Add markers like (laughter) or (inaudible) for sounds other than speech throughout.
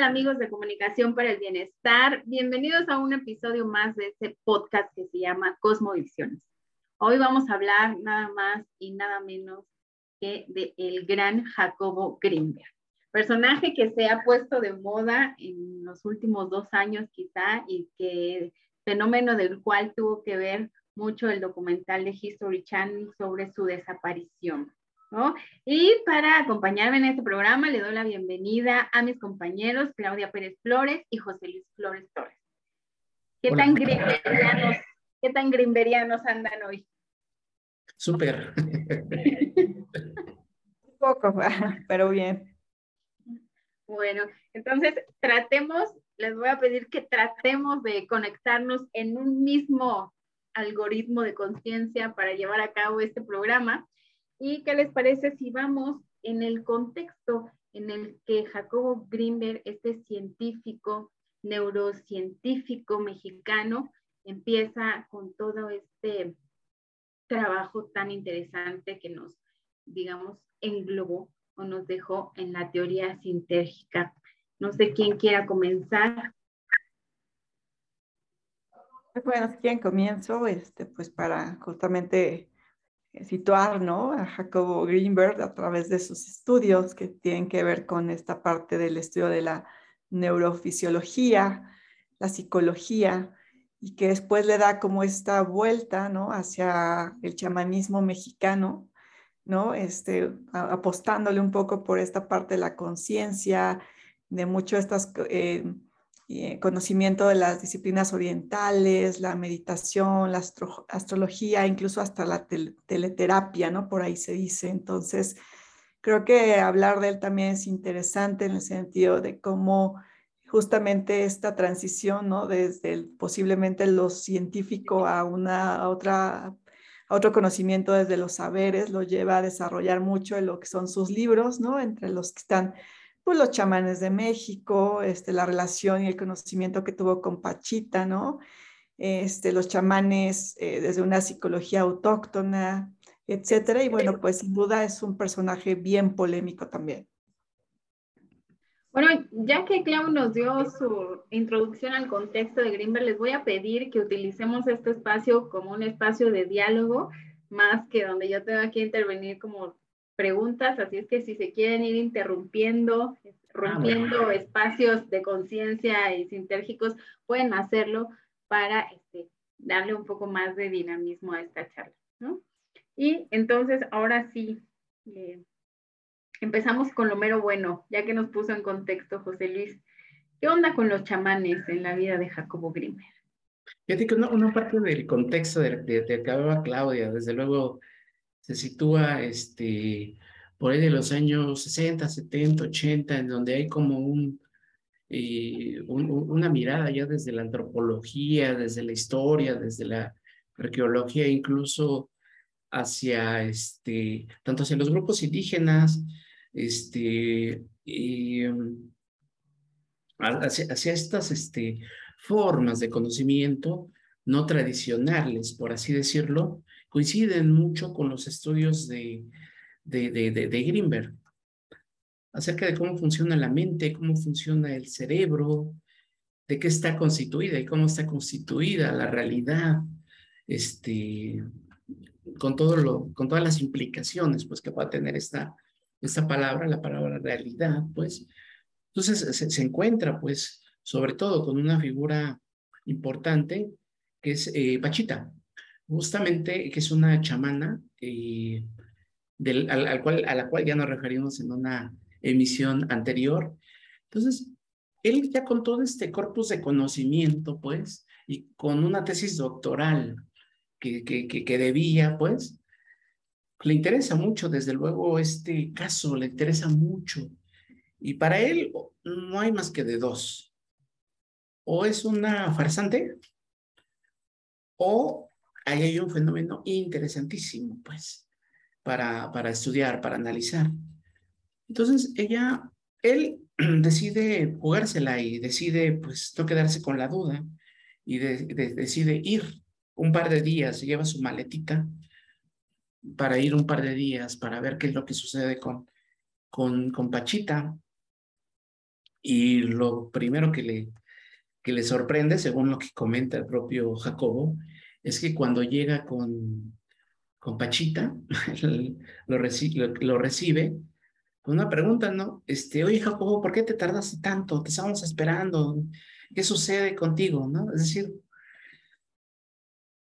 amigos de Comunicación para el Bienestar? Bienvenidos a un episodio más de este podcast que se llama Cosmovisiones. Hoy vamos a hablar nada más y nada menos que de el gran Jacobo Grimberg, personaje que se ha puesto de moda en los últimos dos años quizá y que fenómeno del cual tuvo que ver mucho el documental de History Channel sobre su desaparición. Y para acompañarme en este programa le doy la bienvenida a mis compañeros Claudia Pérez Flores y José Luis Flores Torres. ¿Qué tan grimberianos, qué tan grimberianos andan hoy? Súper. Poco, (laughs) pero bien. Bueno, entonces tratemos, les voy a pedir que tratemos de conectarnos en un mismo algoritmo de conciencia para llevar a cabo este programa. ¿Y qué les parece si vamos en el contexto en el que Jacobo Grimberg, este científico, neurocientífico mexicano, empieza con todo este trabajo tan interesante que nos, digamos, englobó o nos dejó en la teoría sintérgica. No sé quién quiera comenzar. Bueno, si quieren comienzo, este, pues para justamente situar ¿no? a Jacobo Greenberg a través de sus estudios que tienen que ver con esta parte del estudio de la neurofisiología, la psicología, y que después le da como esta vuelta ¿no? hacia el chamanismo mexicano, ¿no? este, apostándole un poco por esta parte de la conciencia, de mucho estas... Eh, eh, conocimiento de las disciplinas orientales, la meditación, la astrología, incluso hasta la teleterapia, ¿no? Por ahí se dice. Entonces, creo que hablar de él también es interesante en el sentido de cómo justamente esta transición, ¿no? Desde posiblemente lo científico a una otra a otro conocimiento desde los saberes, lo lleva a desarrollar mucho en lo que son sus libros, ¿no? Entre los que están pues los chamanes de México, este, la relación y el conocimiento que tuvo con Pachita, ¿no? Este, los chamanes eh, desde una psicología autóctona, etcétera. Y bueno, pues sin duda es un personaje bien polémico también. Bueno, ya que Clau nos dio su introducción al contexto de Greenberg, les voy a pedir que utilicemos este espacio como un espacio de diálogo, más que donde yo tenga que intervenir como preguntas, así es que si se quieren ir interrumpiendo, ah, rompiendo espacios de conciencia y sintérgicos, pueden hacerlo para este, darle un poco más de dinamismo a esta charla. ¿no? Y entonces, ahora sí, eh, empezamos con lo mero bueno, ya que nos puso en contexto José Luis. ¿Qué onda con los chamanes en la vida de Jacobo Grimmer? Fíjate que una, parte del contexto de, de, que hablaba Claudia, desde luego, se sitúa este, por ahí de los años 60, 70, 80, en donde hay como un, eh, una mirada ya desde la antropología, desde la historia, desde la arqueología, incluso hacia, este, tanto hacia los grupos indígenas, este, hacia, hacia, estas este, formas de conocimiento no tradicionales, por así decirlo, coinciden mucho con los estudios de, de, de, de, Greenberg acerca de cómo funciona la mente, cómo funciona el cerebro, de qué está constituida y cómo está constituida la realidad, este, con, todo con todas las implicaciones pues, que va a tener esta, esta palabra, la palabra realidad, pues. Entonces se, encuentra, pues, sobre todo con una figura importante que es eh, Pachita justamente que es una chamana eh, del, al, cual, a la cual ya nos referimos en una emisión anterior. Entonces, él ya con todo este corpus de conocimiento, pues, y con una tesis doctoral que, que, que, debía, pues, le interesa mucho, desde luego, este caso, le interesa mucho. Y para él no hay más que de dos. O es una farsante, o ahí hay un fenómeno interesantísimo, pues, para, para estudiar, para analizar. Entonces, ella, él (clears throat) decide jugársela y decide, pues, no quedarse con la duda y decide ir un par de días, lleva su maletita para ir un par de días para ver qué es lo que sucede con, con, con Pachita. Y lo primero que le, que le sorprende, según lo que comenta el propio Jacobo, es que cuando llega con, con Pachita, (laughs) lo, lo, recibe con una pregunta, ¿no? Este, oye Jacobo, ¿por qué te tardaste tanto? Te estábamos esperando. ¿Qué sucede contigo? ¿No? Es decir,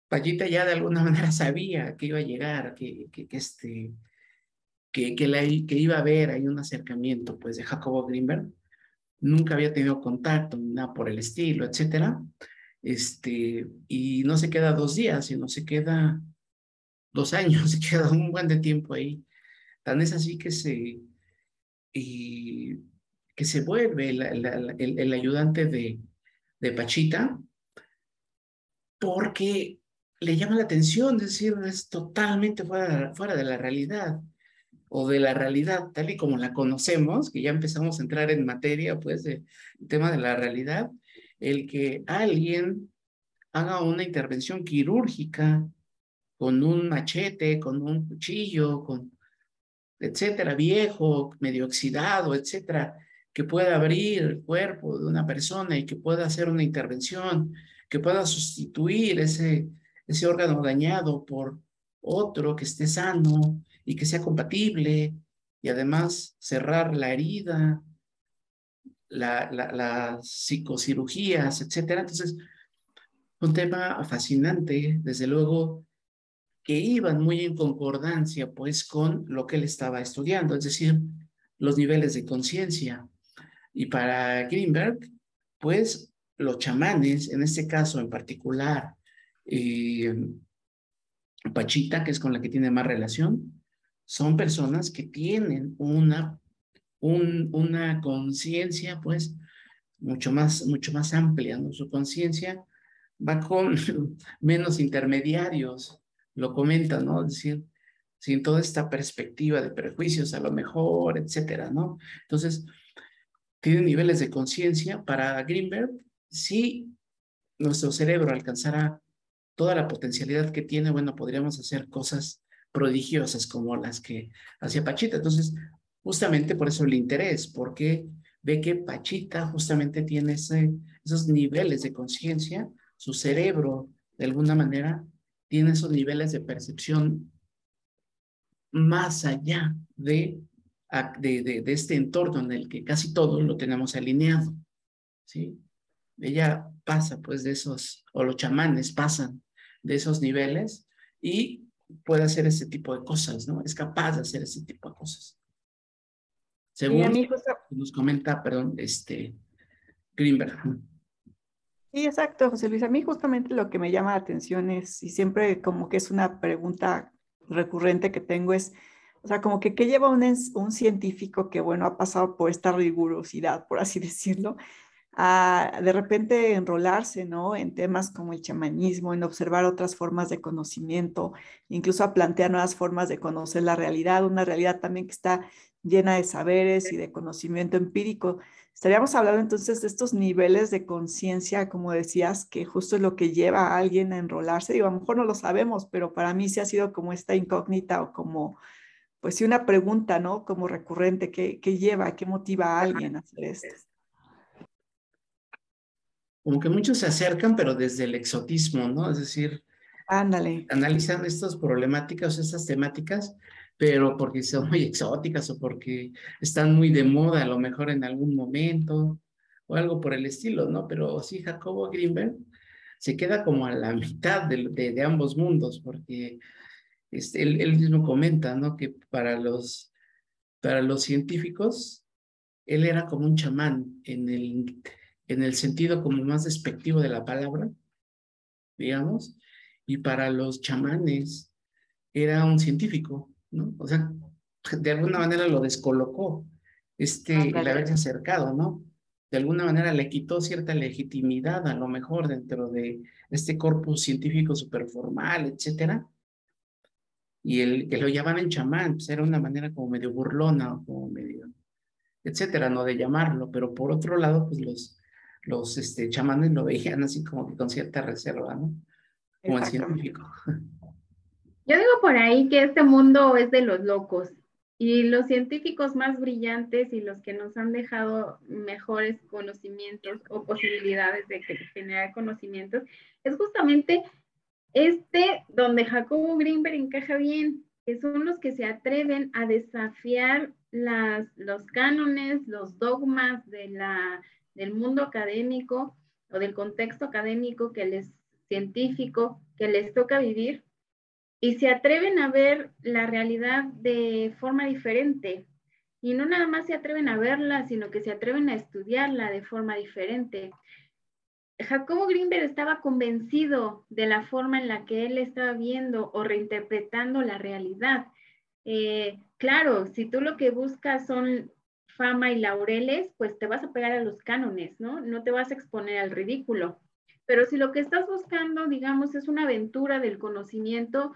Pachita ya de alguna (laughs) manera sabía que iba a llegar, que, que, que este, que, que, la, que iba a haber ahí un acercamiento, pues, de Jacobo Greenberg nunca había tenido contacto nada por el estilo, etcétera. Este, y no se queda dos días, sino se queda dos años, (laughs) se queda un buen de tiempo ahí. Tan es así que se, y, que se vuelve el, el, ayudante de, de Pachita porque le llama la atención, es decir, es totalmente fuera, fuera de la realidad o de la realidad tal y como la conocemos, que ya empezamos a entrar en materia, pues, del tema de la realidad, el que alguien haga una intervención quirúrgica con un machete, con un cuchillo, con etcétera, viejo, medio oxidado, etcétera, que pueda abrir el cuerpo de una persona y que pueda hacer una intervención, que pueda sustituir ese, ese órgano dañado por otro que esté sano, y que sea compatible y además cerrar la herida, la, las psicocirugías, etcétera. Entonces, un tema fascinante, desde luego, que iban muy en concordancia pues con lo que él estaba estudiando, es decir, los niveles de conciencia. Y para Greenberg, pues los chamanes, en este caso en particular, eh, Pachita, que es con la que tiene más relación, son personas que tienen una, un, una conciencia, pues, mucho más, mucho más amplia, ¿no? Su conciencia va con (laughs) menos intermediarios, lo comenta, ¿no? Es decir, sin toda esta perspectiva de prejuicios a lo mejor, etcétera, ¿no? Entonces, tiene niveles de conciencia. Para Greenberg, si nuestro cerebro alcanzara toda la potencialidad que tiene, bueno, podríamos hacer cosas prodigiosas como las que hacía Pachita. Entonces, justamente por eso el interés, porque ve que Pachita justamente tiene esos niveles de conciencia, su cerebro, de alguna manera, tiene esos niveles de percepción más allá de, de, de, de este entorno en el que casi todo lo tenemos alineado. ¿sí? Ella pasa pues de esos, o los chamanes pasan de esos niveles y puede hacer ese tipo de cosas, ¿no? Es capaz de hacer ese tipo de cosas. Según nos comenta, perdón, este, Greenberg. Sí, exacto, José Luis. A mí justamente lo que me llama la atención es, y siempre como que es una pregunta recurrente que tengo es, o sea, como que qué lleva un, un científico que, bueno, ha pasado por esta rigurosidad, por así (laughs) decirlo, a de repente enrolarse, ¿no? En temas como el chamanismo, en observar otras formas de conocimiento, incluso a plantear nuevas formas de conocer la realidad, una realidad también que está llena de saberes y de conocimiento empírico. Estaríamos hablando entonces de estos niveles de conciencia, como decías, que justo es lo que lleva a alguien a enrolarse. Digo, a lo mejor no lo sabemos, pero para mí sí ha sido como esta incógnita o como, pues sí, una pregunta, ¿no? Como recurrente, ¿qué, qué lleva, qué motiva a alguien a hacer esto? como que muchos se acercan, pero desde el exotismo, ¿no? Es decir, Ándale. analizan estas problemáticas, estas temáticas, pero porque son muy exóticas o porque están muy de moda a lo mejor en algún momento o algo por el estilo, ¿no? Pero sí, Jacobo Greenberg se queda como a la mitad de, de, ambos mundos, porque este, él, él, mismo comenta, ¿no? Que para los, para los científicos, él era como un chamán en el en el sentido como más despectivo de la palabra, digamos, y para los chamanes era un científico, ¿no? O sea, de alguna manera lo descolocó, este, el haberse acercado, ¿no? De alguna manera le quitó cierta legitimidad a lo mejor dentro de este corpus científico superformal, etcétera. Y el que lo llamaban chamán, pues era una manera como medio burlona, o como medio, etcétera, no de llamarlo, pero por otro lado, pues los, los este, chamanes lo veían así como que con cierta reserva, ¿no? Como el científico. (laughs) Yo digo por ahí que este mundo es de los locos Y los científicos más brillantes y los que nos han dejado mejores conocimientos o posibilidades de generar conocimientos es justamente este donde Jacobo Greenberg encaja bien, que son los que se atreven a desafiar los cánones, los dogmas de la, del mundo académico o del contexto académico que les científico que les toca vivir y se atreven a ver la realidad de forma diferente. Y no nada más se atreven a verla, sino que se atreven a estudiarla de forma diferente. Jacobo Greenberg estaba convencido de la forma en la que él estaba viendo o reinterpretando la realidad. Eh, claro, si tú lo que buscas son fama y laureles, pues te vas a pegar a los cánones, ¿no? No te vas a exponer al ridículo. Pero si lo que estás buscando, digamos, es una aventura del conocimiento,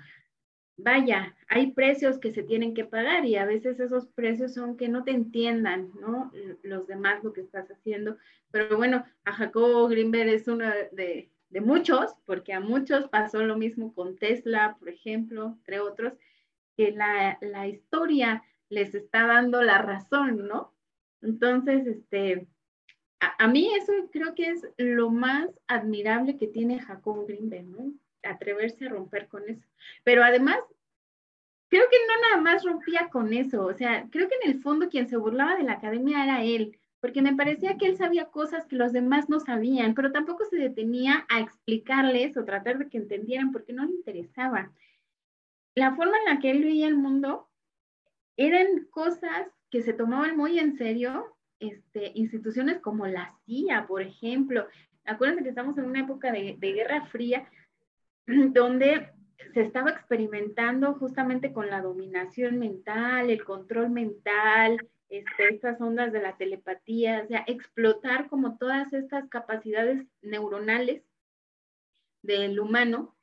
vaya, hay precios que se tienen que pagar y a veces esos precios son que no te entiendan, ¿no? Los demás lo que estás haciendo. Pero bueno, a Jacobo Greenberg es uno de, muchos, porque a muchos pasó lo mismo con Tesla, por ejemplo, entre otros, que la, la historia les está dando la razón, ¿no? Entonces, este, a, mí eso creo que es lo más admirable que tiene Jacob Greenberg, ¿no? Atreverse a romper con eso. Pero además, creo que no nada más rompía con eso, o sea, creo que en el fondo quien se burlaba de la academia era él, porque me parecía que él sabía cosas que los demás no sabían, pero tampoco se detenía a explicarles o tratar de que entendieran porque no le interesaba. La forma en la que él veía el mundo eran cosas que se tomaban muy en serio este, instituciones como la CIA, por ejemplo. Acuérdense que estamos en una época de, Guerra Fría (clears throat) donde se estaba experimentando justamente con la dominación mental, el control mental, este, estas ondas de la telepatía, o sea, explotar como todas estas capacidades neuronales del humano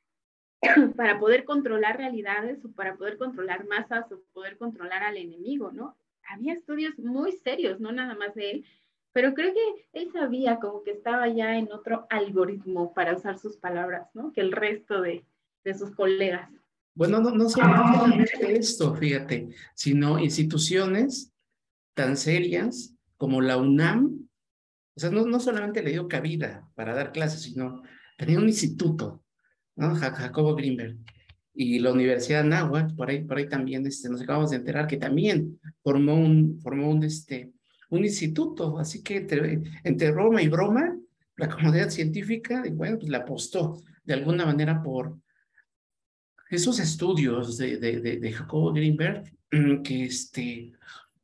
(clears throat) para poder controlar realidades o para poder controlar masas o poder controlar al enemigo, ¿no? Había estudios muy serios, no nada más de él, pero creo que él sabía como que estaba ya en otro algoritmo para usar sus palabras, ¿no? Que el resto de, de sus colegas. Bueno, no, no solamente esto, fíjate, sino instituciones tan serias como la UNAM, o sea, no, no solamente le dio cabida para dar clases, sino tenía un instituto, ¿no? Jacobo Greenberg, y la Universidad de Nahuatl, por ahí, por ahí también este, nos acabamos de enterar que también formó un, formó un, este, un instituto, así que entre, Roma y broma, la comunidad científica, bueno, pues la apostó de alguna manera por esos estudios de, de, de, Jacobo Greenberg, (clears throat) que este,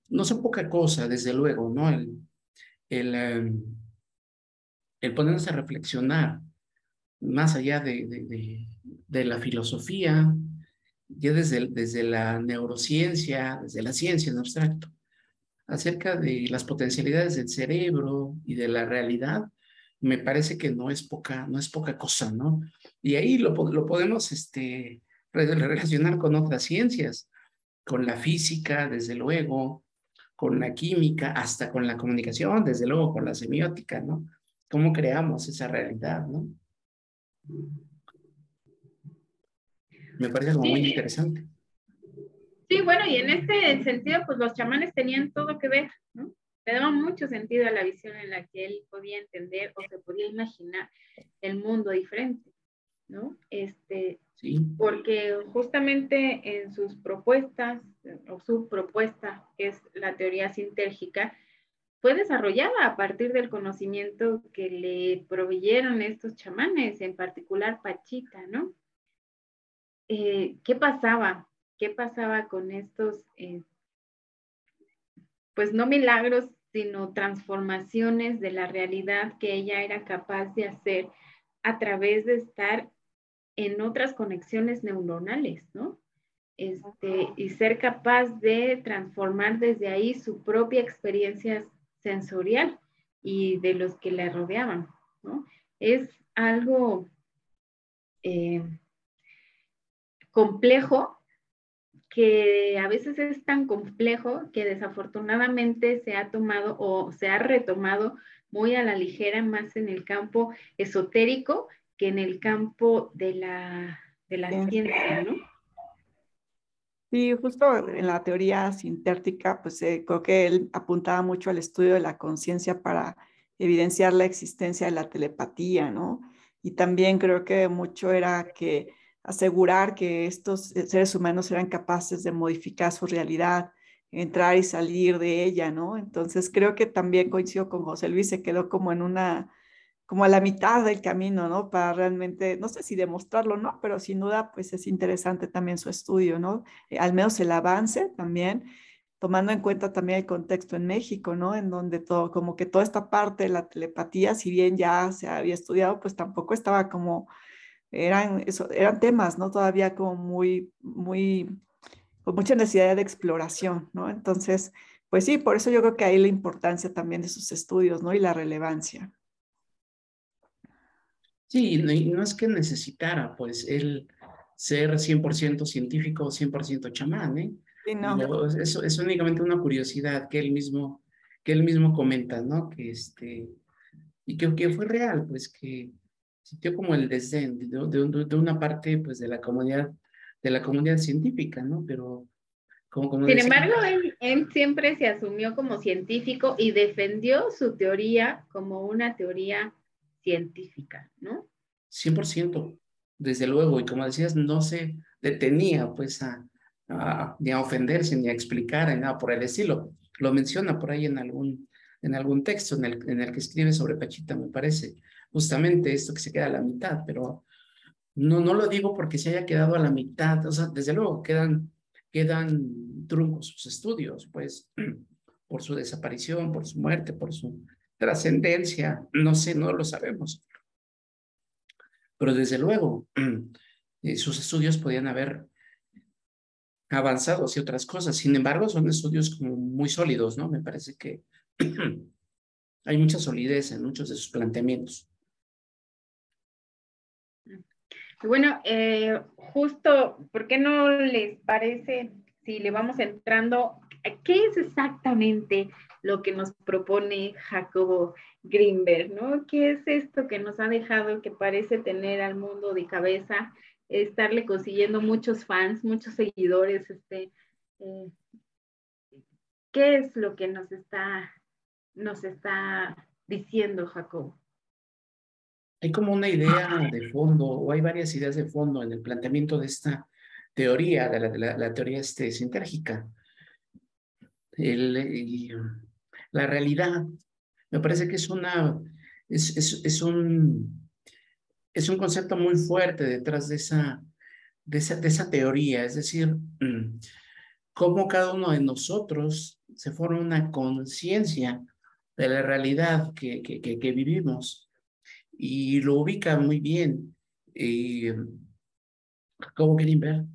no son poca cosa, desde luego, ¿no? El, el, em, el ponernos a reflexionar más allá de, de la filosofía, ya desde, desde la neurociencia, desde la ciencia en abstracto, acerca de las potencialidades del cerebro y de la realidad, me parece que no es poca, no es poca cosa, ¿no? Y ahí lo, lo podemos este, relacionar con otras ciencias, con la física, desde luego, con la química, hasta con la comunicación, desde luego con la semiótica, ¿no? ¿Cómo creamos esa realidad, ¿no? Me parece como muy interesante. Sí, bueno, y en este sentido, pues los chamanes tenían todo que ver, ¿no? Le daban mucho sentido a la visión en la que él podía entender o se podía imaginar el mundo diferente, ¿no? Este, sí. Porque justamente en sus propuestas, o su propuesta, que es la teoría sintérgica, fue desarrollada a partir del conocimiento que le proveyeron estos chamanes, en particular Pachita, ¿no? Eh, ¿qué pasaba? ¿Qué pasaba con estos, eh, pues no milagros, sino transformaciones de la realidad que ella era capaz de hacer a través de estar en otras conexiones neuronales, ¿no? Este, y ser capaz de transformar desde ahí su propia experiencia sensorial y de los que la rodeaban, ¿no? Es algo eh, complejo que a veces es tan complejo que desafortunadamente se ha tomado o se ha retomado muy a la ligera más en el campo esotérico que en el campo de la, de la ciencia, ¿no? Sí, justo en la teoría sintértica, pues eh, creo que él apuntaba mucho al estudio de la conciencia para evidenciar la existencia de la telepatía, ¿no? Y también creo que mucho era que asegurar que estos seres humanos eran capaces de modificar su realidad, entrar y salir de ella, ¿no? Entonces creo que también coincido con José Luis, se quedó como en una, como a la mitad del camino, ¿no? Para realmente, no sé si demostrarlo, ¿no? Pero sin duda, pues es interesante también su estudio, ¿no? Eh, al menos el avance también, tomando en cuenta también el contexto en México, ¿no? En donde todo, como que toda esta parte de la telepatía, si bien ya se había estudiado, pues tampoco estaba como, eran, eso, eran temas, ¿no? Todavía como muy, muy con mucha necesidad de exploración, ¿no? Entonces, pues sí, por eso yo creo que hay la importancia también de sus estudios, ¿no? Y la relevancia. Sí, no, es que necesitara, pues, él ser 100% científico o 100% chamán, ¿eh? Sí, no. Eso es únicamente una curiosidad que él mismo, que él mismo comenta, ¿no? Que este, y que, que fue real, pues, que sintió como el desdén de, de, de una parte, pues, de la comunidad de la comunidad científica, ¿no? Pero como, Sin embargo, él, siempre se asumió como científico y defendió su teoría como una teoría científica, ¿no? 100%, desde luego, y como decías, no se detenía pues a, ni a ofenderse, ni a explicar, ni nada por el estilo. Lo menciona por ahí en algún, en algún texto en el, en el que escribe sobre Pachita, me parece, justamente esto que se queda a la mitad, pero no, no lo digo porque se haya quedado a la mitad, o sea, desde luego quedan, quedan truncos sus estudios, pues, (clears throat) por su desaparición, por su muerte, por su trascendencia, no sé, no lo sabemos. Pero desde luego, (clears throat) eh, sus estudios podían haber avanzado hacia otras cosas. Sin embargo, son estudios como muy sólidos, ¿no? Me parece que (clears throat) hay mucha solidez en muchos de sus planteamientos. Bueno, eh, justo, ¿por qué no les parece si le vamos entrando? ¿Qué es exactamente lo que nos propone Jacobo Greenberg? ¿no? ¿Qué es esto que nos ha dejado que parece tener al mundo de cabeza, estarle consiguiendo muchos fans, muchos seguidores? Este, eh, ¿Qué es lo que nos está, nos está diciendo Jacobo? Hay como una idea de fondo, o hay varias ideas de fondo en el planteamiento de esta teoría, de la, teoría este, sintérgica. La realidad, me parece que es una, es, un, es un concepto muy fuerte detrás de esa, de esa, teoría, es decir, (clears throat) cómo cada uno de nosotros se forma una conciencia de la realidad que, que vivimos y lo ubica muy bien eh, Jacobo Greenberg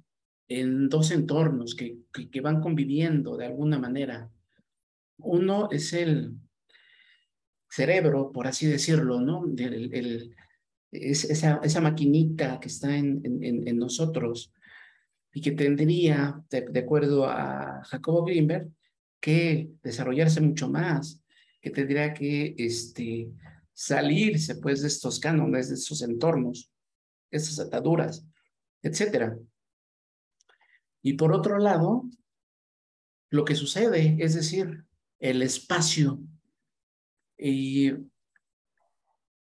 en dos entornos que, que, van conviviendo de alguna manera. Uno es el cerebro, por así decirlo, ¿no? El, es esa, esa maquinita que está en, en, en nosotros y que tendría, de, de, acuerdo a Jacobo Greenberg, que desarrollarse mucho más, que tendría que este, salirse pues de estos cánones, de estos entornos, estas ataduras, etcétera. Y por otro lado, lo que sucede, es decir, el espacio, y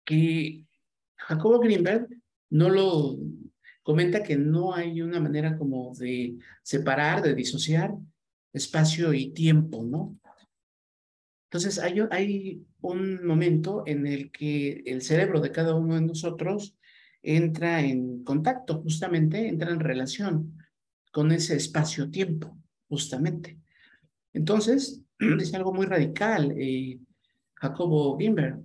que Jacobo Greenberg no lo comenta que no hay una manera como de separar, de disociar espacio y tiempo, ¿no? Entonces, hay, un momento en el que el cerebro de cada uno de nosotros entra en contacto, justamente, entra en relación con ese espacio-tiempo, justamente. Entonces, (clears throat) dice algo muy radical, eh, Jacobo Gimber,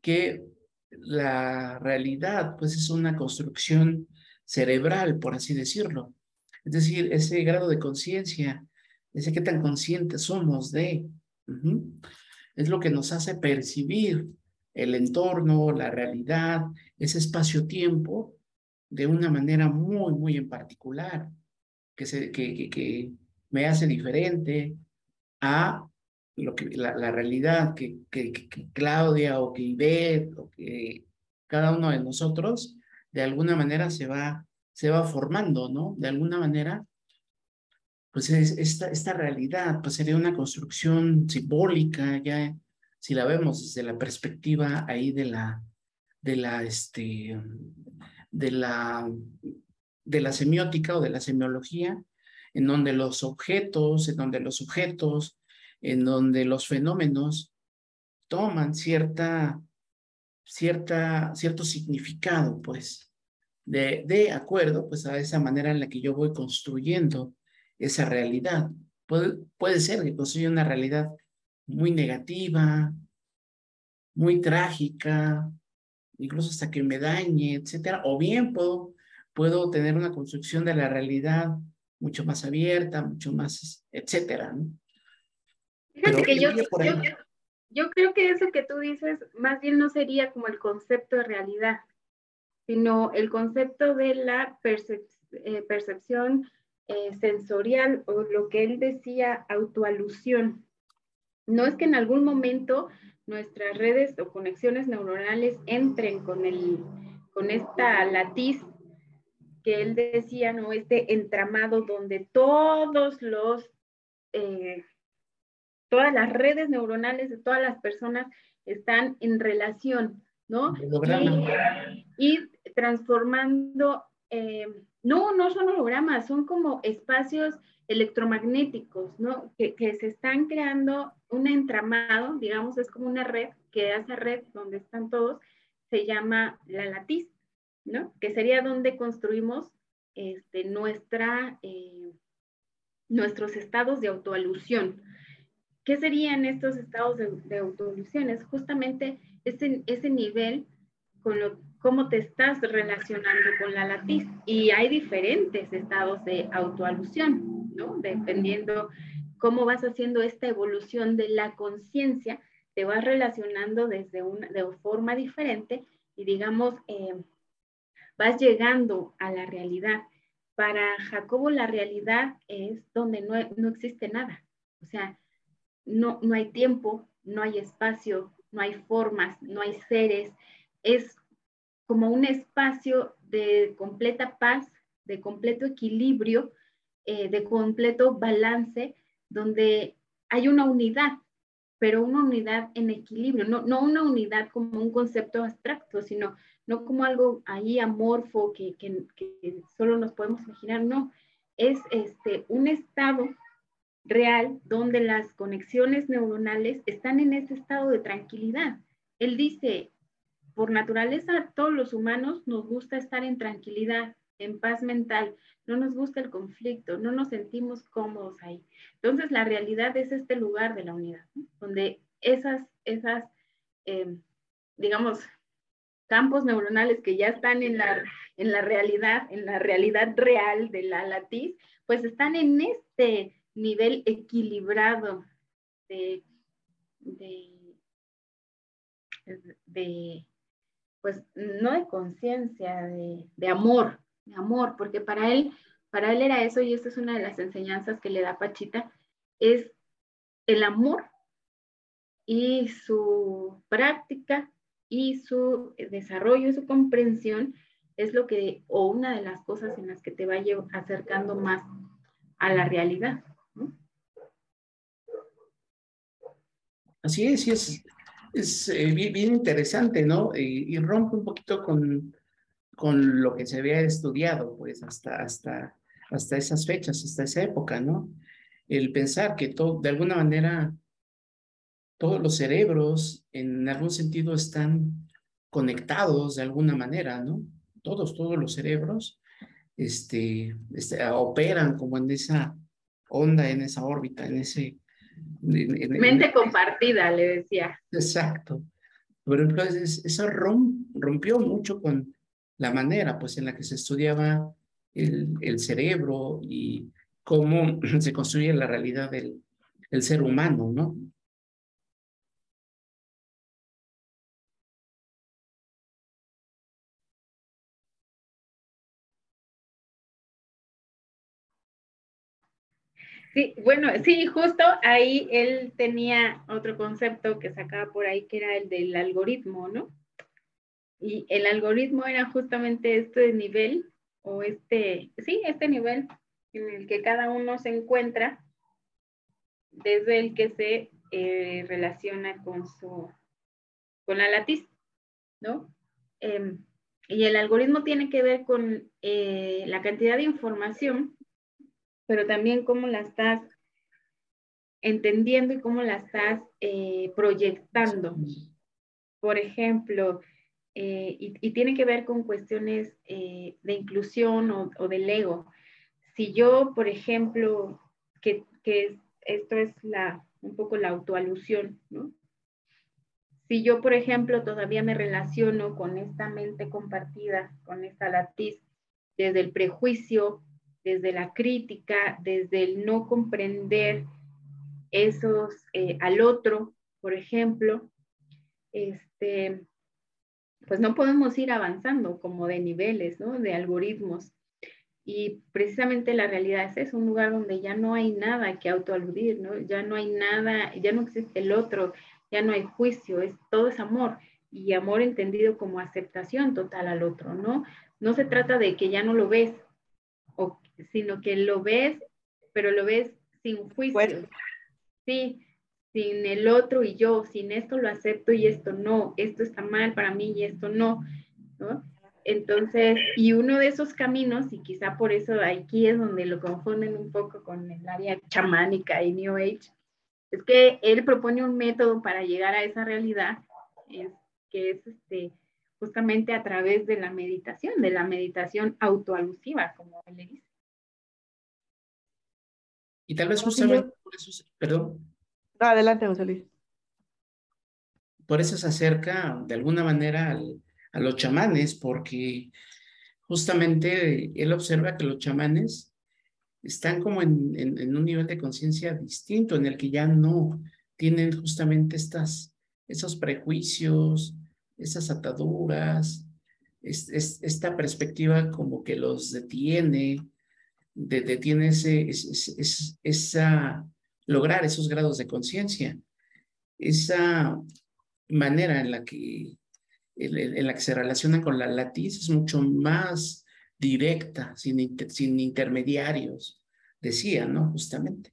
que la realidad, pues, es una construcción cerebral, por así decirlo. Es decir, ese grado de conciencia, ese qué tan conscientes somos de es lo que nos hace percibir el entorno, la realidad, ese espacio-tiempo de una manera muy, muy en particular, que, se, que, que, me hace diferente a lo que, la, la realidad que, que, Claudia o que Ivette o que cada uno de nosotros de alguna manera se va, se va formando, ¿no? De alguna manera pues esta, esta realidad pues sería una construcción simbólica, ya si la vemos desde la perspectiva ahí de la, de la, este, de la, de la semiótica o de la semiología, en donde los objetos, en donde los sujetos, en donde los fenómenos toman cierta, cierta, cierto significado, pues, de, de acuerdo, pues, a esa manera en la que yo voy construyendo esa realidad. Puede, puede ser que construya una realidad muy negativa, muy trágica, incluso hasta que me dañe, etcétera, o bien puedo, puedo tener una construcción de la realidad mucho más abierta, mucho más, etcétera. ¿no? Fíjate que yo, yo, creo que eso que tú dices más bien no sería como el concepto de realidad, sino el concepto de la eh, percepción eh, sensorial o lo que él decía, autoalusión. No es que en algún momento nuestras redes o conexiones neuronales entren con, el, con esta latiz que él decía, ¿no? Este entramado donde todos los, eh, todas las redes neuronales de todas las personas están en relación, ¿no? Y, transformando, eh, no, no son hologramas, son como espacios electromagnéticos, ¿no? Que, se están creando un entramado, digamos, es como una red, que hace red donde están todos, se llama la latiz. ¿no? Que sería donde construimos este, nuestra, eh, nuestros estados de autoalusión. ¿Qué serían estos estados de, de autoalusión? Es justamente ese, ese nivel con lo, cómo te estás relacionando con la latiz. Y hay diferentes estados de autoalusión, ¿no? Dependiendo cómo vas haciendo esta evolución de la conciencia, te vas relacionando desde una de forma diferente y digamos, eh, vas llegando a la realidad. Para Jacobo la realidad es donde no, no existe nada. O sea, no, no hay tiempo, no hay espacio, no hay formas, no hay seres. Es como un espacio de completa paz, de completo equilibrio, eh, de completo balance, donde hay una unidad, pero una unidad en equilibrio, no, no una unidad como un concepto abstracto, sino no como algo ahí amorfo que, que, solo nos podemos imaginar, no, es este, un estado real donde las conexiones neuronales están en ese estado de tranquilidad. Él dice, por naturaleza, todos los humanos nos gusta estar en tranquilidad, en paz mental, no nos gusta el conflicto, no nos sentimos cómodos ahí. Entonces, la realidad es este lugar de la unidad, donde esas, esas, eh, digamos, campos neuronales que ya están en la, en la realidad, en la realidad real de la latiz, pues están en este nivel equilibrado de, de, pues no de conciencia, de, de, amor, de amor, porque para él, para él era eso, y esta es una de las enseñanzas que le da Pachita, es el amor y su práctica y su desarrollo y su comprensión es lo que, o una de las cosas en las que te va acercando más a la realidad. Así es, y es, es eh, bien, interesante, ¿no? Y, rompe un poquito con, con lo que se había estudiado, pues, hasta, hasta, hasta esas fechas, hasta esa época, ¿no? El pensar que todo, de alguna manera, todos los cerebros en algún sentido están conectados de alguna manera, ¿no? Todos, todos los cerebros este, este operan como en esa onda, en esa órbita, en ese... Mente compartida, le decía. Exacto. Por ejemplo, eso rompió mucho con la manera pues, en la que se estudiaba el, el cerebro y cómo (clears throat) se construye la realidad del el ser humano, ¿no? Sí, bueno, sí, justo ahí él tenía otro concepto que sacaba por ahí, que era el del algoritmo, ¿no? Y el algoritmo era justamente este nivel, o este, sí, este nivel en el que cada uno se encuentra desde el que se eh, relaciona con su, con la latiz, ¿no? Em, y el algoritmo tiene que ver con eh, la cantidad de información, pero también cómo la estás entendiendo y cómo la estás eh, proyectando. Por ejemplo, y, tiene que ver con cuestiones de inclusión o, o, del ego. Si yo, por ejemplo, que, que esto es la, un poco la autoalusión, ¿no? Si yo, por ejemplo, todavía me relaciono con esta mente compartida, con esta latiz, desde el prejuicio, desde la crítica, desde el no comprender esos eh, al otro, por ejemplo, este, pues no podemos ir avanzando como de niveles, ¿no? De algoritmos. Y precisamente la realidad es eso, un lugar donde ya no hay nada que autoaludir, ¿no? Ya no hay nada, ya no existe el otro, ya no hay juicio, es, todo es amor y amor entendido como aceptación total al otro, ¿no? No se trata de que ya no lo ves, sino que lo ves, pero lo ves sin juicio. Sí, sin el otro y yo, sin esto lo acepto y esto no, esto está mal para mí y esto no, ¿no? Entonces, y uno de esos caminos, y quizá por eso aquí es donde lo confunden un poco con el área chamánica y New Age, es que él propone un método para llegar a esa realidad, que es este, justamente a través de la meditación, de la meditación autoalusiva, como él le dice. Y tal vez justamente por eso, perdón. adelante, José Luis. Por eso se acerca de alguna manera al, a los chamanes, porque justamente él observa que los chamanes están como en, en, un nivel de conciencia distinto, en el que ya no tienen justamente estas, esos prejuicios, esas ataduras, es, esta perspectiva como que los detiene, detiene ese, esa, lograr esos grados de conciencia, esa manera en la que en la que se relaciona con la latiz es mucho más directa, sin, sin intermediarios, decía, ¿no? Justamente.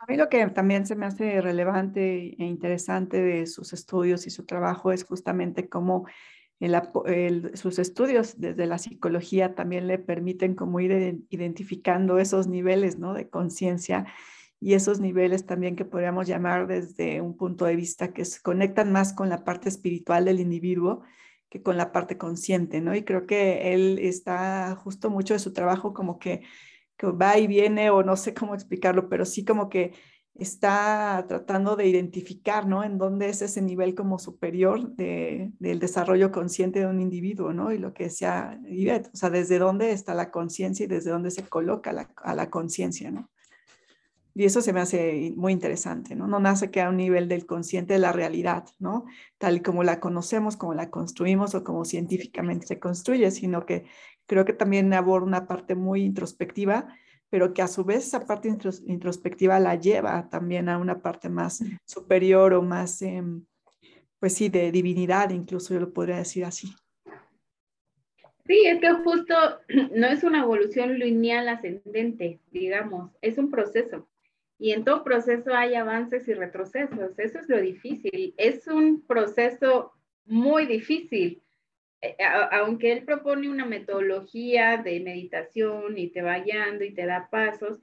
A mí lo que también se me hace relevante e interesante de sus estudios y su trabajo es justamente cómo sus estudios desde la psicología también le permiten como ir identificando esos niveles ¿no? de conciencia y esos niveles también que podríamos llamar desde un punto de vista que se conectan más con la parte espiritual del individuo que con la parte consciente, ¿no? Y creo que él está justo mucho de su trabajo como que, que va y viene o no sé cómo explicarlo, pero sí como que está tratando de identificar, ¿no? En dónde es ese nivel como superior de, del desarrollo consciente de un individuo, ¿no? Y lo que decía Ivette, o sea, desde dónde está la conciencia y desde dónde se coloca la, a la conciencia, ¿no? Y eso se me hace muy interesante, ¿no? No nace que a un nivel del consciente de la realidad, ¿no? Tal como la conocemos, como la construimos o como científicamente se construye, sino que creo que también aborda una parte muy introspectiva, pero que a su vez esa parte introspectiva la lleva también a una parte más superior o más, em, pues sí, de divinidad, incluso yo lo podría decir así. Sí, es que justo (clears throat) no es una evolución lineal ascendente, digamos, es un proceso. Y en todo proceso hay avances y retrocesos. Eso es lo difícil. Es un proceso muy difícil. Eh, aunque él propone una metodología de meditación y te va guiando y te da pasos,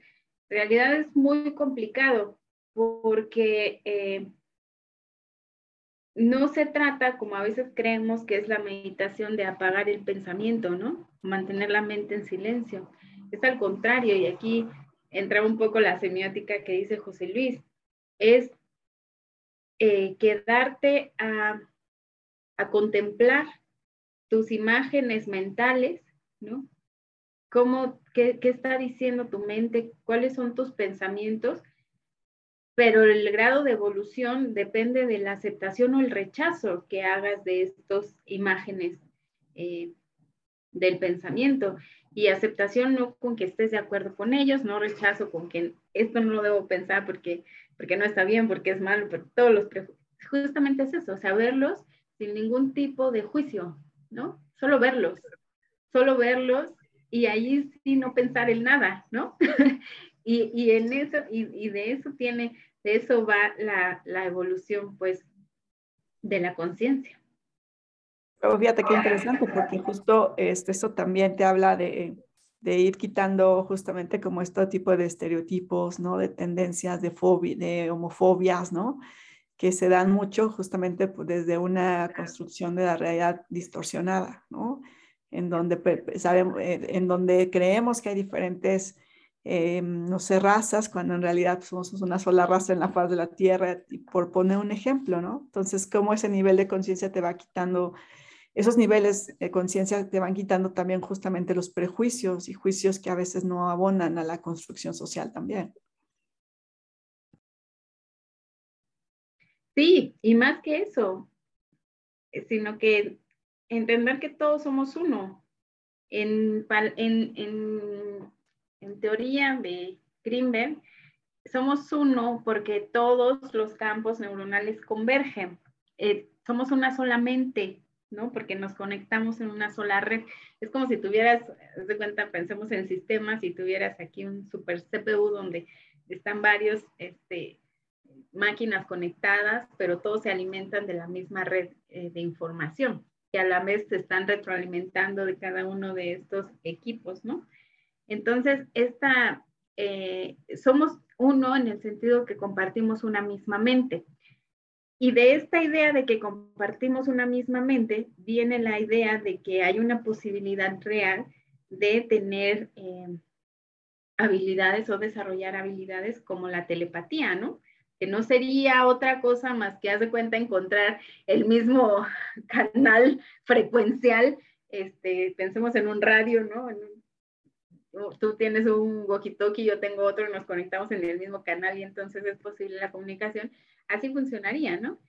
en realidad es muy complicado porque eh, no se trata, como a veces creemos que es la meditación de apagar el pensamiento, ¿no? Mantener la mente en silencio. Es al contrario, y aquí entra un poco la semiótica que dice José Luis, es eh, quedarte a, contemplar tus imágenes mentales, ¿no? ¿Cómo, qué, qué, está diciendo tu mente? ¿Cuáles son tus pensamientos? Pero el grado de evolución depende de la aceptación o el rechazo que hagas de estas imágenes eh, del pensamiento y aceptación no con que estés de acuerdo con ellos, no rechazo con que esto no lo debo pensar porque, porque no está bien, porque es malo, pero todos los justamente es eso, verlos sin ningún tipo de juicio, ¿no? Solo verlos solo verlos y ahí sí no pensar en nada, ¿no? (laughs) y, y, en eso, y, y, de eso tiene, de eso va la, la evolución, pues, de la conciencia. Fíjate qué interesante, porque justo este, eso también te habla de, de ir quitando justamente como este tipo de estereotipos, ¿no? De tendencias, de, fobia, de homofobias, ¿no? Que se dan mucho justamente pues, desde una construcción de la realidad distorsionada, ¿no? En donde, sabemos, eh, en donde creemos que hay diferentes, eh, no sé, razas, cuando en realidad somos una sola raza en la faz de la Tierra, por poner un ejemplo, ¿no? Entonces, cómo ese nivel de conciencia te va quitando esos niveles de conciencia te van quitando también justamente los prejuicios y juicios que a veces no abonan a la construcción social también. Sí, y más que eso, eh, sino que entender que todos somos uno. En, en, en, teoría de Greenberg, somos uno porque todos los campos neuronales convergen. Eh, somos una sola mente, ¿no? Porque nos conectamos en una sola red. Es como si tuvieras, de cuenta, pensemos en sistemas, y tuvieras aquí un super CPU donde están varios este, máquinas conectadas, pero todos se alimentan de la misma red eh, de información, que a la vez se están retroalimentando de cada uno de estos equipos, ¿no? Entonces, esta, eh, somos uno en el sentido que compartimos una misma mente. Y de esta idea de que compartimos una misma mente, viene la idea de que hay una posibilidad real de tener eh, habilidades o desarrollar habilidades como la telepatía, ¿no? Que no sería otra cosa más que, haz de cuenta, encontrar el mismo (laughs) canal frecuencial. Este, pensemos en un radio, ¿no? tú tienes un walkie-talkie, yo tengo otro, nos conectamos en el mismo canal y entonces es posible la comunicación así funcionaría, ¿no?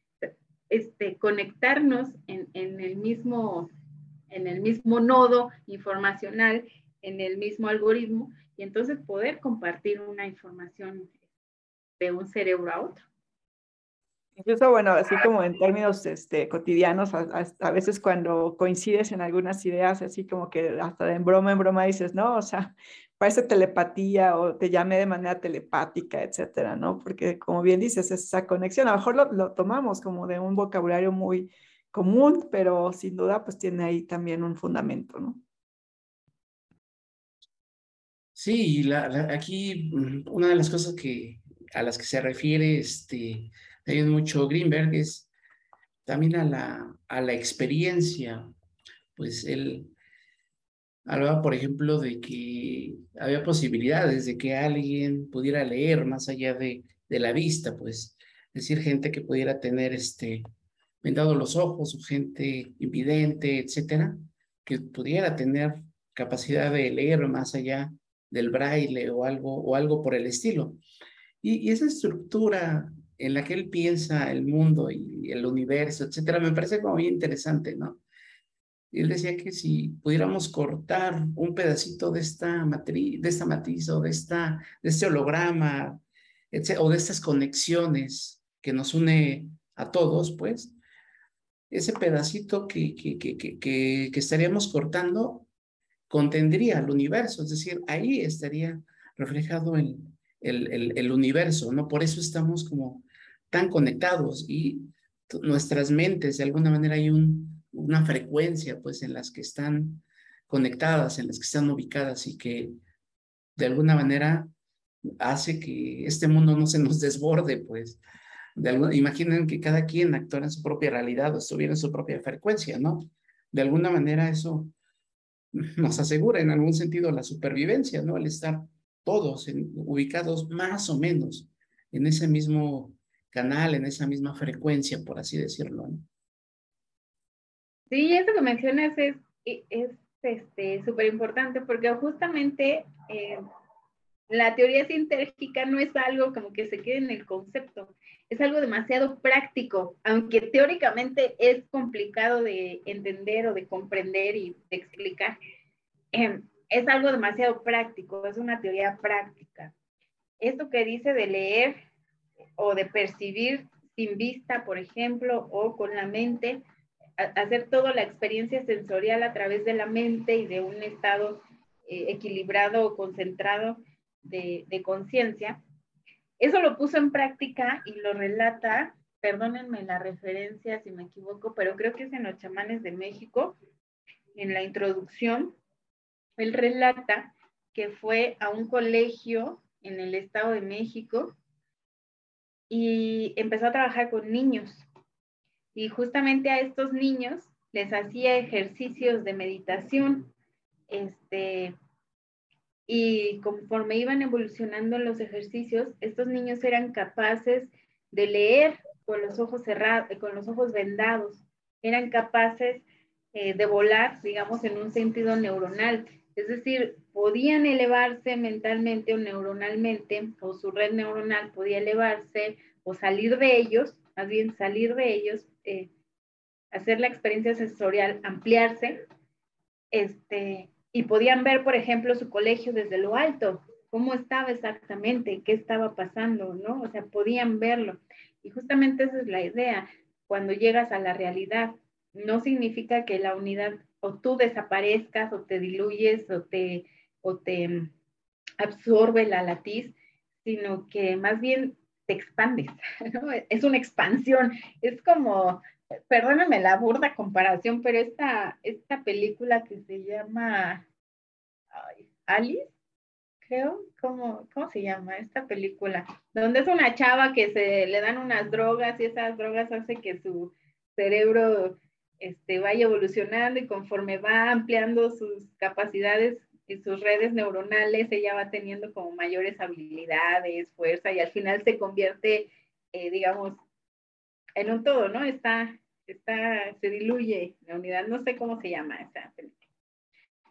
Este, conectarnos en, el mismo, en el mismo nodo informacional, en el mismo algoritmo, y entonces poder compartir una información de un cerebro a otro. Incluso, bueno, así como en términos este, cotidianos, a, veces cuando coincides en algunas ideas, así como que hasta en broma en broma dices, no, o sea, parece telepatía o te llame de manera telepática, etcétera, ¿no? Porque como bien dices, esa conexión, a lo mejor lo, tomamos como de un vocabulario muy común, pero sin duda pues tiene ahí también un fundamento, ¿no? Sí, la, aquí mm, una de las cosas que, a las que se refiere este, también mucho Greenberg es también a la, a la experiencia, pues él Hablaba, por ejemplo, de que había posibilidades de que alguien pudiera leer más allá de, de la vista, pues, es decir, gente que pudiera tener este, vendado los ojos o gente invidente, etcétera, que pudiera tener capacidad de leer más allá del braille o algo, o algo por el estilo. Y, esa estructura en la que él piensa el mundo y el universo, etcétera, me parece como bien interesante, ¿no? él decía que si pudiéramos cortar un pedacito de esta matriz, de esta matiz o de, esta, de este holograma, o de estas conexiones que nos une a todos, pues, ese pedacito que, que, que, que, que estaríamos cortando contendría el universo, es decir, ahí estaría reflejado el, el, el, universo, ¿no? Por eso estamos como tan conectados y nuestras mentes, de alguna manera hay un, una frecuencia, pues, en las que están conectadas, en las que están ubicadas y que de alguna manera hace que este mundo no se nos desborde, pues. De imaginen que cada quien actuara en su propia realidad o estuviera en su propia frecuencia, ¿no? De alguna manera eso nos asegura en algún sentido la supervivencia, ¿no? El estar todos ubicados más o menos en ese mismo canal, en esa misma frecuencia, por así decirlo. Sí, eso que mencionas es es este importante porque justamente eh, la teoría sintérgica no es algo como que se quede en el concepto, es algo demasiado práctico, aunque teóricamente es complicado de entender o de comprender y de explicar. Em, es algo demasiado práctico, es una teoría práctica. Esto que dice de leer o de percibir sin vista, por ejemplo, o con la mente, hacer toda la experiencia sensorial a través de la mente y de un estado eh, equilibrado o concentrado de, de conciencia. Eso lo puso en práctica y lo relata, perdónenme la referencia si me equivoco, pero creo que es en los chamanes de México, en la introducción, él relata que fue a un colegio en el Estado de México y empezó a trabajar con niños. Y justamente a estos niños les hacía ejercicios de meditación. Este, y conforme iban evolucionando los ejercicios, estos niños eran capaces de leer con los ojos cerrados, con los ojos vendados, eran capaces eh, de volar, digamos, en un sentido neuronal. Es decir, podían elevarse mentalmente o neuronalmente, o su red neuronal podía elevarse o salir de ellos, más bien salir de ellos, eh, hacer la experiencia sensorial, ampliarse, este, y podían ver, por ejemplo, su colegio desde lo alto, cómo estaba exactamente, qué estaba pasando, ¿no? O sea, podían verlo. Y justamente esa es la idea. Cuando llegas a la realidad, no significa que la unidad o tú desaparezcas o te diluyes o te, o te mm, absorbe la latiz, sino que más bien te expandes, (laughs) Es una expansión, es como, perdóname la burda comparación, pero esta, esta película que se llama Alice, creo, ¿cómo, ¿cómo se llama esta película? Donde es una chava que se le dan unas drogas y esas drogas hacen que su cerebro este, vaya evolucionando y conforme va ampliando sus capacidades y sus redes neuronales, ella va teniendo como mayores habilidades, fuerza y al final se convierte, eh, digamos, en un todo, ¿no? Está, está, se diluye la unidad, no sé cómo se llama esa película.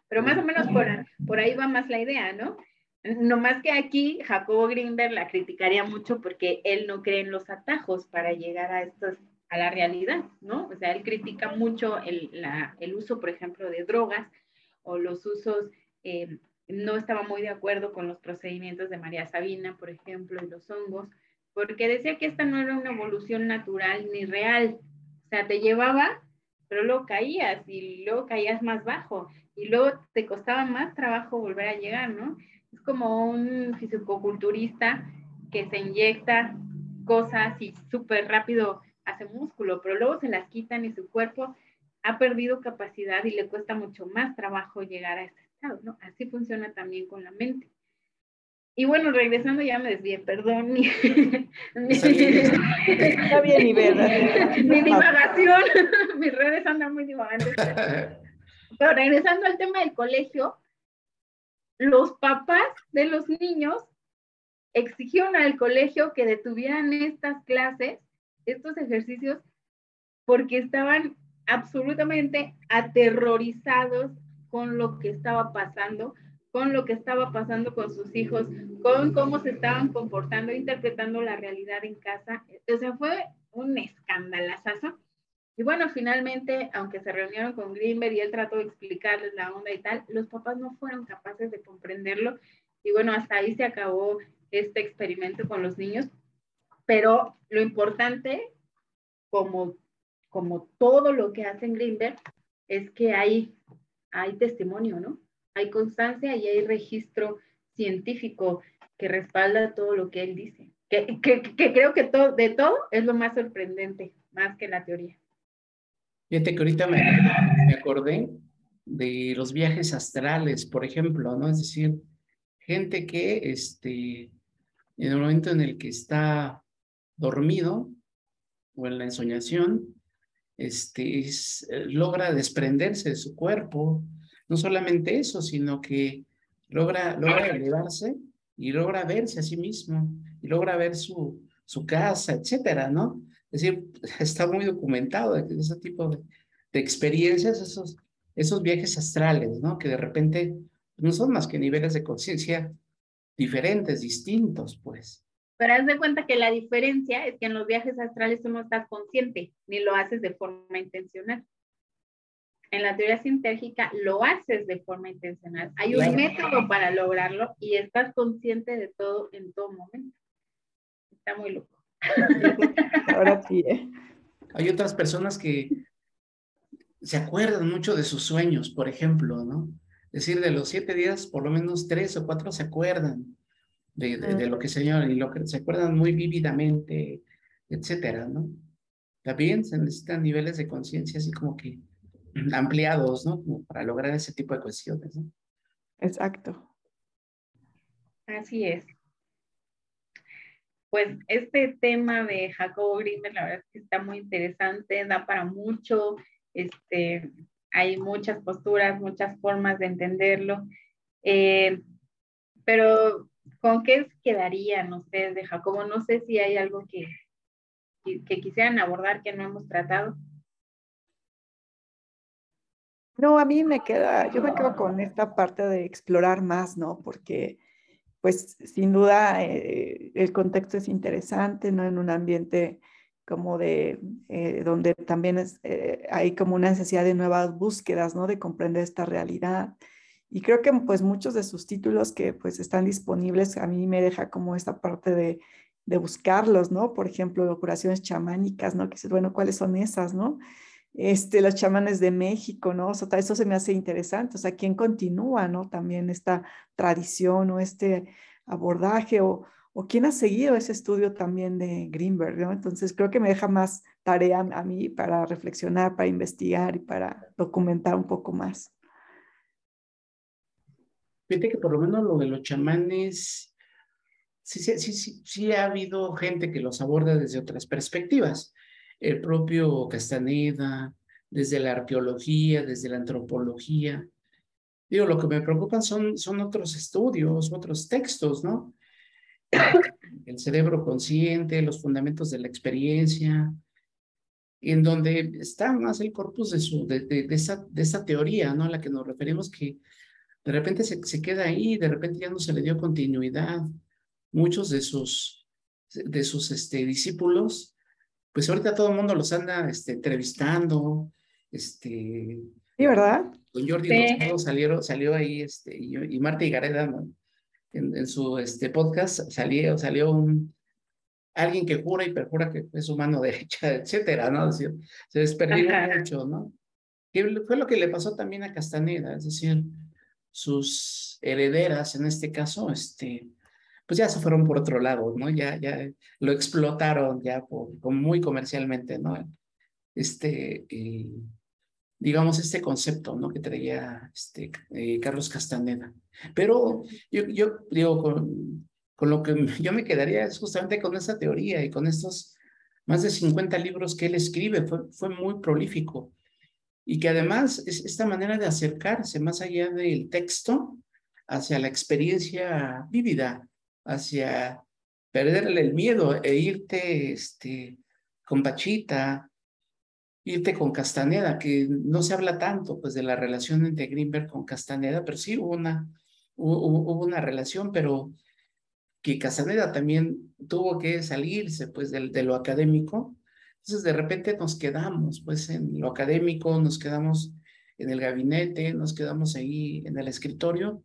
Pero más o menos por, por ahí va más la idea, ¿no? No más que aquí Jacobo Greenberg la criticaría mucho porque él no cree en los atajos para llegar a estos a la realidad, ¿no? O sea, él critica mucho el, el uso, por ejemplo, de drogas o los usos, eh, no estaba muy de acuerdo con los procedimientos de María Sabina, por ejemplo, y los hongos, porque decía que esta no era una evolución natural ni real. O sea, te llevaba, pero luego caías y luego caías más bajo y luego te costaba más trabajo volver a llegar, ¿no? Es como un fisicoculturista que se inyecta cosas y súper rápido hace músculo, pero luego se las quitan y su cuerpo ha perdido capacidad y le cuesta mucho más trabajo llegar a ese estado, ¿no? Así funciona también con la mente. Y bueno, regresando ya me desvié, perdón. (laughs) Mi, Está bien, mi Mi divagación, (laughs) mis redes andan muy divagantes. Pero regresando al tema del colegio, los papás de los niños exigieron al colegio que detuvieran estas clases estos ejercicios porque estaban absolutamente aterrorizados con lo que estaba pasando, con lo que estaba pasando con sus hijos, con cómo se estaban comportando, interpretando la realidad en casa. O sea, fue un escandalazo. Y bueno, finalmente, aunque se reunieron con Greenberg y él trató de explicarles la onda y tal, los papás no fueron capaces de comprenderlo. Y bueno, hasta ahí se acabó este experimento con los niños. Pero lo importante, como, como todo lo que hace Greenberg, es que hay, hay testimonio, ¿no? Hay constancia y hay registro científico que respalda todo lo que él dice. Que, creo que todo, de todo es lo más sorprendente, más que la teoría. Fíjate que ahorita me, me acordé de los viajes astrales, por ejemplo, ¿no? Es decir, gente que este, en el momento en el que está dormido o en la ensoñación, este, eh, logra desprenderse de su cuerpo. No solamente eso, sino que logra, logra elevarse y logra verse a sí mismo y logra ver su, su casa, etcétera, ¿no? Es decir, (laughs) está muy documentado ese tipo de, de, experiencias, esos, esos viajes astrales, ¿no? Que de repente no son más que niveles de conciencia diferentes, distintos, pues. Pero haz de cuenta que la diferencia es que en los viajes astrales tú no estás consciente, ni lo haces de forma intencional. En la teoría sintérgica lo haces de forma intencional. Hay un método para lograrlo y estás consciente de todo en todo momento. Está muy loco. (laughs) Ahora sí. ¿eh? Hay otras personas que se acuerdan mucho de sus sueños, por ejemplo, ¿no? Es decir, de los siete días, por lo menos tres o cuatro se acuerdan de, de, lo que soñaron y lo que se acuerdan muy vívidamente, etcétera, ¿no? También se necesitan niveles de conciencia así como que (clears throat) ampliados, ¿no? para lograr ese tipo de cuestiones, ¿no? Exacto. Así es. Pues este tema de Jacobo Grimer, la verdad es que está muy interesante, da para mucho, este, hay muchas posturas, muchas formas de entenderlo, eh, pero ¿con qué quedarían ustedes de Jacobo? No sé si hay algo que, que quisieran abordar que no hemos tratado. No, a mí me queda, yo me quedo con esta parte de explorar más, ¿no? Porque, pues, sin duda, eh, el contexto es interesante, ¿no? En un ambiente como de, eh, donde también es, eh, hay como una necesidad de nuevas búsquedas, ¿no? De comprender esta realidad. Y creo que, pues, muchos de sus títulos que, pues, están disponibles, a mí me deja como esta parte de, de buscarlos, ¿no? Por ejemplo, curaciones chamánicas, ¿no? Que dices, bueno, ¿cuáles son esas, no? este, los chamanes de México, ¿no? O sea, eso se me hace interesante, o sea, ¿quién continúa, ¿no? También esta tradición o este abordaje o, o quién ha seguido ese estudio también de Greenberg, ¿no? Entonces creo que me deja más tarea a mí para reflexionar, para investigar y para documentar un poco más. Fíjate que por lo menos lo de los chamanes, sí, sí, sí, sí ha habido gente que los aborda desde otras perspectivas el propio Castaneda, desde la arqueología, desde la antropología. Digo, lo que me preocupan son, son otros estudios, otros textos, ¿no? (coughs) El cerebro consciente, los fundamentos de la experiencia, en donde está más el corpus de, su, de, de, esa, de esa teoría, ¿no? A la que nos referimos que de repente se, se queda ahí, de repente ya no se le dio continuidad. Muchos de sus, de sus este, discípulos pues ahorita todo el mundo los anda este, entrevistando, este... Sí, ¿verdad? Con Jordi sí. salieron, salió ahí, este, y, y Marta Higareda, ¿no? En, en, su este, podcast salió, salió un, alguien que jura y perjura que fue su mano derecha, etcétera, ¿no? Es decir, se desperdió mucho, ¿no? Que fue lo que le pasó también a Castaneda, es decir, sus herederas, en este caso, este, pues ya se fueron por otro lado, ¿no? Ya, ya lo explotaron ya por, muy comercialmente, ¿no? Este, eh, digamos, este concepto, ¿no? Que traía este, eh, Carlos Castaneda. Pero yo, yo digo, con, con lo que (laughs) yo me quedaría es justamente con esa teoría y con estos más de 50 libros que él escribe, fue, fue muy prolífico. Y que además es esta manera de acercarse más allá del texto hacia la experiencia vívida, hacia perderle el miedo e irte este, con Pachita, irte con Castaneda, que no se habla tanto pues de la relación entre Greenberg con Castaneda, pero sí hubo una, hubo, hubo una relación, pero que Castaneda también tuvo que salirse pues de, de, lo académico. Entonces de repente nos quedamos pues en lo académico, nos quedamos en el gabinete, nos quedamos ahí en el escritorio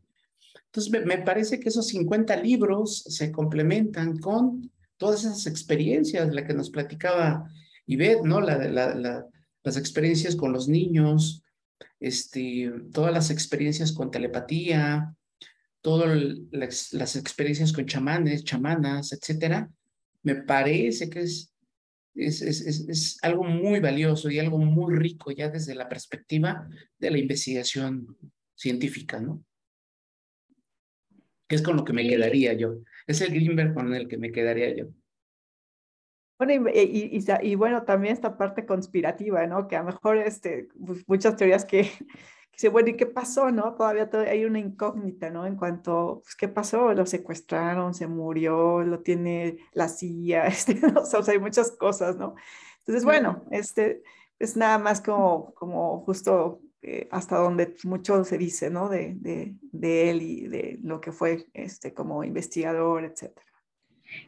entonces, me, parece que esos 50 libros se complementan con todas esas experiencias, la que nos platicaba Ivette, ¿no? La, la, la, las experiencias con los niños, este, todas las experiencias con telepatía, todas las, las, experiencias con chamanes, chamanas, etcétera, me parece que es, es, es, es, algo muy valioso y algo muy rico ya desde la perspectiva de la investigación científica, ¿no? que es con lo que me quedaría yo. Es el Greenberg con el que me quedaría yo. Bueno, y, y, y, y, bueno, también esta parte conspirativa, ¿no? Que a lo mejor este, pues, muchas teorías que, que bueno, ¿y qué pasó, no? Todavía, todavía hay una incógnita, ¿no? En cuanto, pues, ¿qué pasó? Lo secuestraron, se murió, lo tiene la CIA, (laughs) este, o sea, hay muchas cosas, ¿no? Entonces, bueno, este, es nada más como, como justo eh, hasta donde mucho se dice, ¿no? De, de, de, él y de lo que fue este, como investigador, etcétera.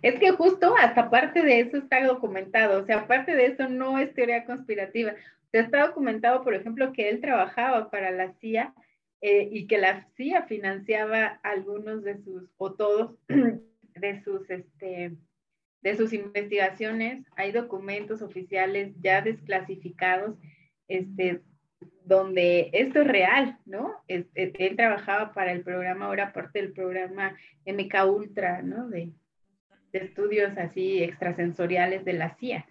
Es que justo hasta parte de eso está documentado, o sea, aparte de eso no es teoría conspirativa. O sea, está documentado, por ejemplo, que él trabajaba para la CIA eh, y que la CIA financiaba algunos de sus, o todos, (clears throat) de sus, este, de sus investigaciones. Hay documentos oficiales ya desclasificados este, donde esto es real, ¿no? él trabajaba para el programa, ahora parte del programa MK Ultra, ¿no? De, de estudios así extrasensoriales de la CIA.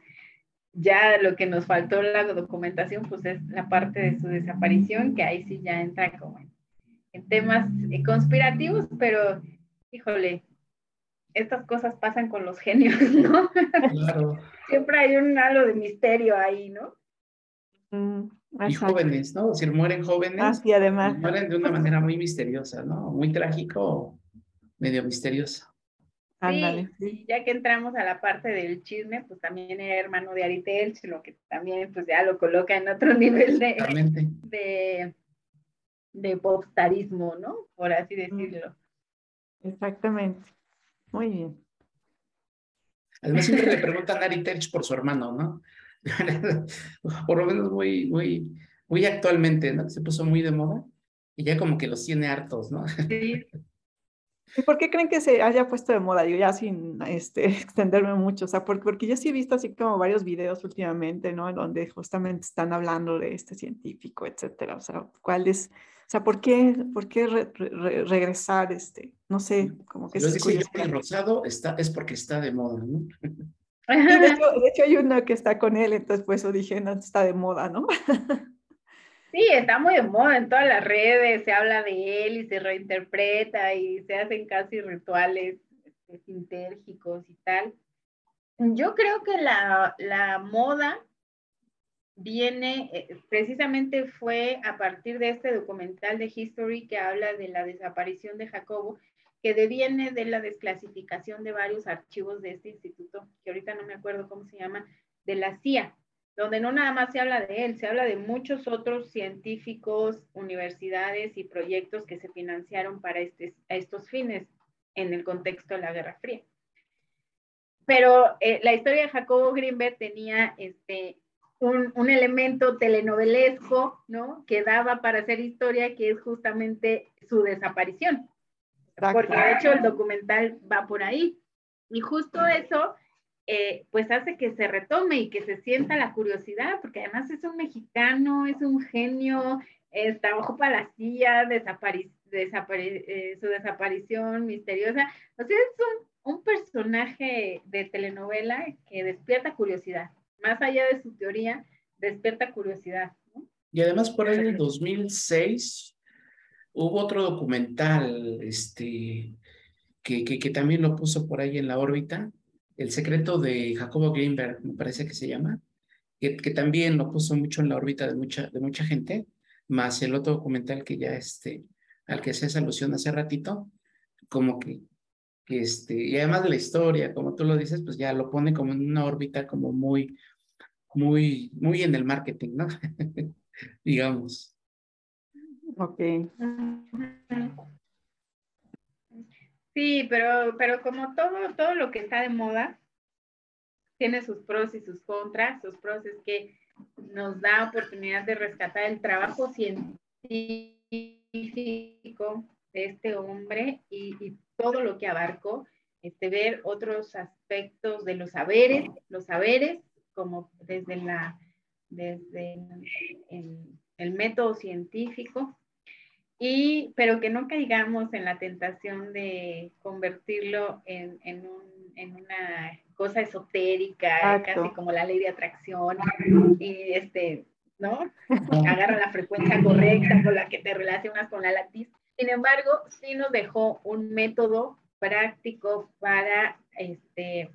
Ya lo que nos faltó la documentación, pues es la parte de su desaparición, que ahí sí ya entra como en, temas eh, conspirativos, pero híjole, estas cosas pasan con los genios, (laughs) ¿no? Claro. Siempre hay un halo de misterio ahí, ¿no? Mm, y jóvenes, ¿no? Si mueren jóvenes. Ah, sí, además. Mueren de una manera muy misteriosa, ¿no? Muy trágico, medio misteriosa. Sí, ya que entramos a la parte del chisme, pues también era hermano de Ari lo que también pues ya lo coloca en otro (laughs) nivel de, de, de popstarismo, ¿no? Por así decirlo. Exactamente. Muy bien. Además siempre le (laughs) preguntan a Ari Telch por su hermano, ¿no? (laughs) por lo menos muy, muy, muy actualmente, ¿no? Se puso muy de moda y ya como que los tiene hartos, ¿no? Sí. ¿Y por qué creen que se haya puesto de moda? Digo, ya sin este, (laughs) extenderme mucho, o sea, porque, porque yo sí he visto así como varios videos últimamente, ¿no? Donde justamente están hablando de este científico, etcétera. O sea, ¿cuál es, o sea, por qué, por qué regresar, este, no sé, como que... Lo dice el Rosado está, es porque está de moda, ¿no? de, (laughs) hecho, de hecho, hay uno que está con él, entonces pues eso dije, no, está de moda, ¿no? (laughs) Sí, está muy de moda en todas las redes, se habla de él y se reinterpreta y se hacen casi rituales este, sintérgicos y tal. Yo creo que la, la moda viene, eh, precisamente fue a partir de este documental de History que habla de la desaparición de Jacobo, que deviene de la desclasificación de varios archivos de este instituto, que ahorita no me acuerdo cómo se llama, de la CIA donde no nada más se habla de él, se habla de muchos otros científicos, universidades y proyectos que se financiaron para este, estos fines en el contexto de la Guerra Fría. Pero eh, la historia de Jacobo Greenberg tenía este, un, un, elemento telenovelesco, ¿no? Que daba para hacer historia, que es justamente su desaparición. Porque de hecho el documental va por ahí. Y justo eso eh, pues hace que se retome y que se sienta la curiosidad, porque además es un mexicano, es un genio, está bajo para la silla, eh, su desaparición misteriosa. O sea, es un, un, personaje de telenovela que despierta curiosidad. Más allá de su teoría, despierta curiosidad. Y además por ahí en el 2006 hubo otro documental este, que, que, que también lo puso por ahí en la órbita, el secreto de Jacobo Greenberg, me parece que se llama, que, también lo puso mucho en la órbita de mucha, de mucha gente, más el otro documental que ya, este, al que se hace alusión hace ratito, como que, que este, y además de la historia, como tú lo dices, pues ya lo pone como en una órbita como muy, muy, muy en el marketing, ¿no? (laughs) Digamos. Ok. Sí, pero, pero como todo, todo lo que está de moda, tiene sus pros y sus contras. Sus pros es que nos da oportunidad de rescatar el trabajo científico de este hombre y, todo lo que abarcó, este, ver otros aspectos de los saberes, los saberes, como desde, la, desde el método científico, y, pero que no caigamos en la tentación de convertirlo en, en, un, en una cosa esotérica, casi como la ley de atracción, y este, ¿no? Agarra la frecuencia correcta con la que te relacionas con la latiz. Sin embargo, sí nos dejó un método práctico para, este,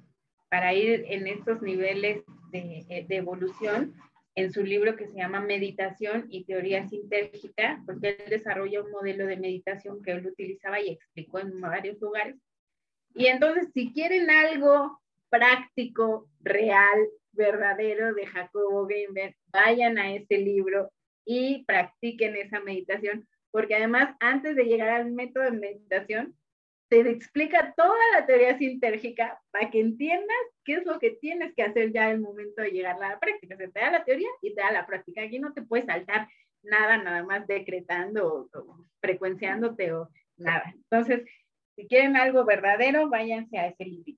para ir en estos niveles de, de evolución en su libro que se llama Meditación y Teoría Sintérgica, porque él desarrolla un modelo de meditación que él utilizaba y explicó en varios lugares. Y entonces, si quieren algo práctico, real, verdadero de Jacobo Greenberg, vayan a este libro y practiquen esa meditación, porque además, antes de llegar al método de meditación, te explica toda la teoría sintérgica para que entiendas qué es lo que tienes que hacer ya en el momento de llegar a la práctica. Se te da la teoría y te da la práctica. Aquí no te puedes saltar nada, nada más decretando o, frecuenciándote o nada. Entonces, si quieren algo verdadero, váyanse a ese libro.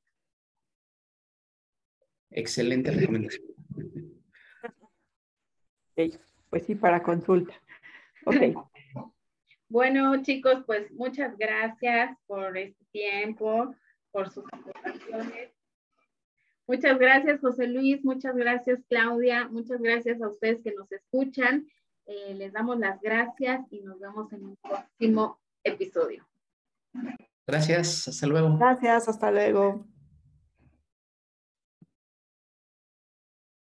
Excelente recomendación. pues pues sí, para consulta. Ok. (laughs) Bueno, chicos, pues muchas gracias por este tiempo, por sus aportaciones. Muchas gracias, José Luis. Muchas gracias, Claudia. Muchas gracias a ustedes que nos escuchan. Eh, les damos las gracias y nos vemos en un próximo episodio. Gracias, hasta luego. Gracias, hasta luego.